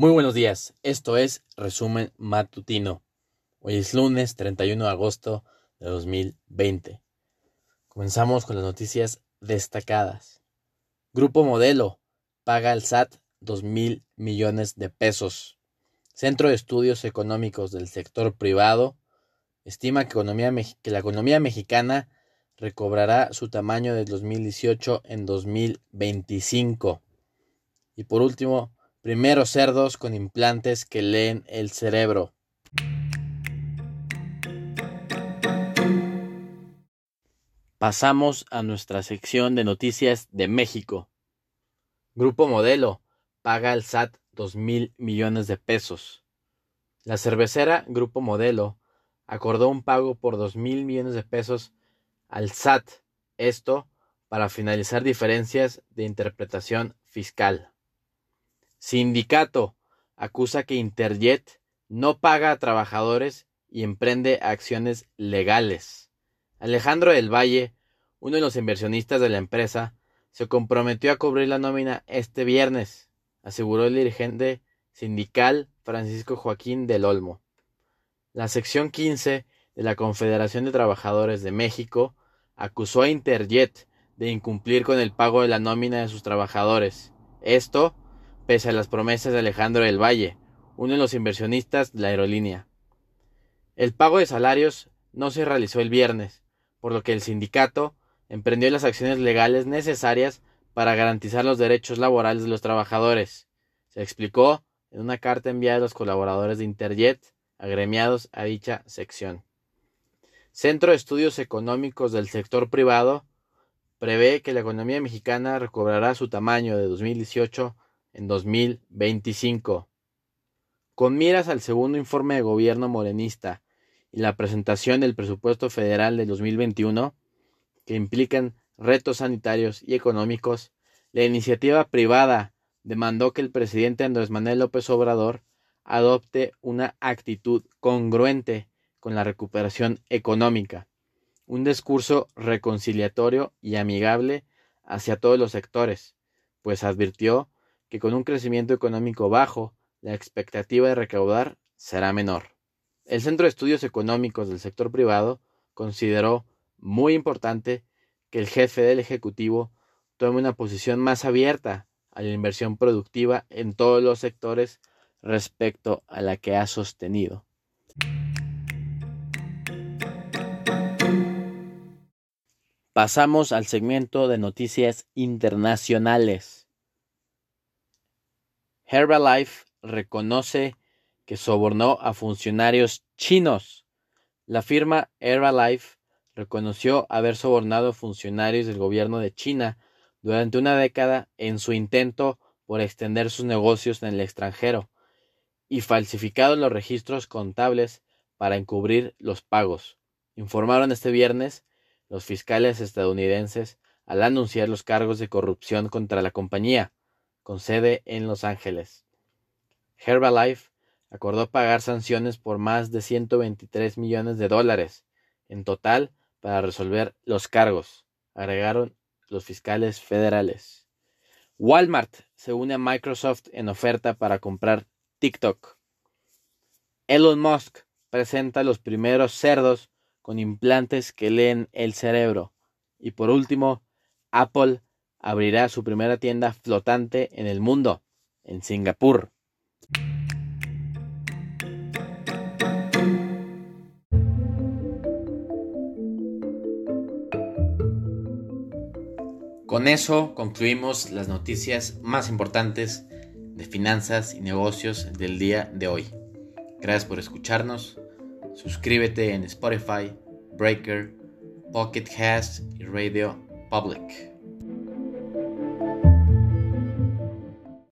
Muy buenos días, esto es Resumen Matutino. Hoy es lunes 31 de agosto de 2020. Comenzamos con las noticias destacadas. Grupo Modelo paga al SAT 2 mil millones de pesos. Centro de Estudios Económicos del Sector Privado estima que, que la economía mexicana recobrará su tamaño del 2018 en 2025. Y por último, primeros cerdos con implantes que leen el cerebro. Pasamos a nuestra sección de noticias de México. Grupo Modelo paga al SAT 2 mil millones de pesos. La cervecera Grupo Modelo acordó un pago por 2 mil millones de pesos al SAT, esto para finalizar diferencias de interpretación fiscal. Sindicato acusa que Interjet no paga a trabajadores y emprende acciones legales. Alejandro del Valle, uno de los inversionistas de la empresa, se comprometió a cubrir la nómina este viernes, aseguró el dirigente sindical Francisco Joaquín del Olmo. La sección 15 de la Confederación de Trabajadores de México acusó a Interjet de incumplir con el pago de la nómina de sus trabajadores. Esto pese a las promesas de Alejandro del Valle, uno de los inversionistas de la aerolínea. El pago de salarios no se realizó el viernes, por lo que el sindicato emprendió las acciones legales necesarias para garantizar los derechos laborales de los trabajadores. Se explicó en una carta enviada a los colaboradores de Interjet agremiados a dicha sección. Centro de Estudios Económicos del Sector Privado prevé que la economía mexicana recobrará su tamaño de 2018 en 2025. Con miras al segundo informe de gobierno morenista y la presentación del presupuesto federal de 2021, que implican retos sanitarios y económicos, la iniciativa privada demandó que el presidente Andrés Manuel López Obrador adopte una actitud congruente con la recuperación económica, un discurso reconciliatorio y amigable hacia todos los sectores, pues advirtió que con un crecimiento económico bajo, la expectativa de recaudar será menor. El Centro de Estudios Económicos del Sector Privado consideró muy importante que el jefe del Ejecutivo tome una posición más abierta a la inversión productiva en todos los sectores respecto a la que ha sostenido. Pasamos al segmento de noticias internacionales. Herbalife reconoce que sobornó a funcionarios chinos. La firma Herbalife reconoció haber sobornado a funcionarios del gobierno de China durante una década en su intento por extender sus negocios en el extranjero y falsificado los registros contables para encubrir los pagos, informaron este viernes los fiscales estadounidenses al anunciar los cargos de corrupción contra la compañía, con sede en Los Ángeles. Herbalife acordó pagar sanciones por más de 123 millones de dólares en total para resolver los cargos, agregaron los fiscales federales. Walmart se une a Microsoft en oferta para comprar TikTok. Elon Musk presenta los primeros cerdos con implantes que leen el cerebro. Y por último, Apple abrirá su primera tienda flotante en el mundo, en Singapur. Con eso concluimos las noticias más importantes de finanzas y negocios del día de hoy. Gracias por escucharnos. Suscríbete en Spotify, Breaker, Pocket Cast y Radio Public.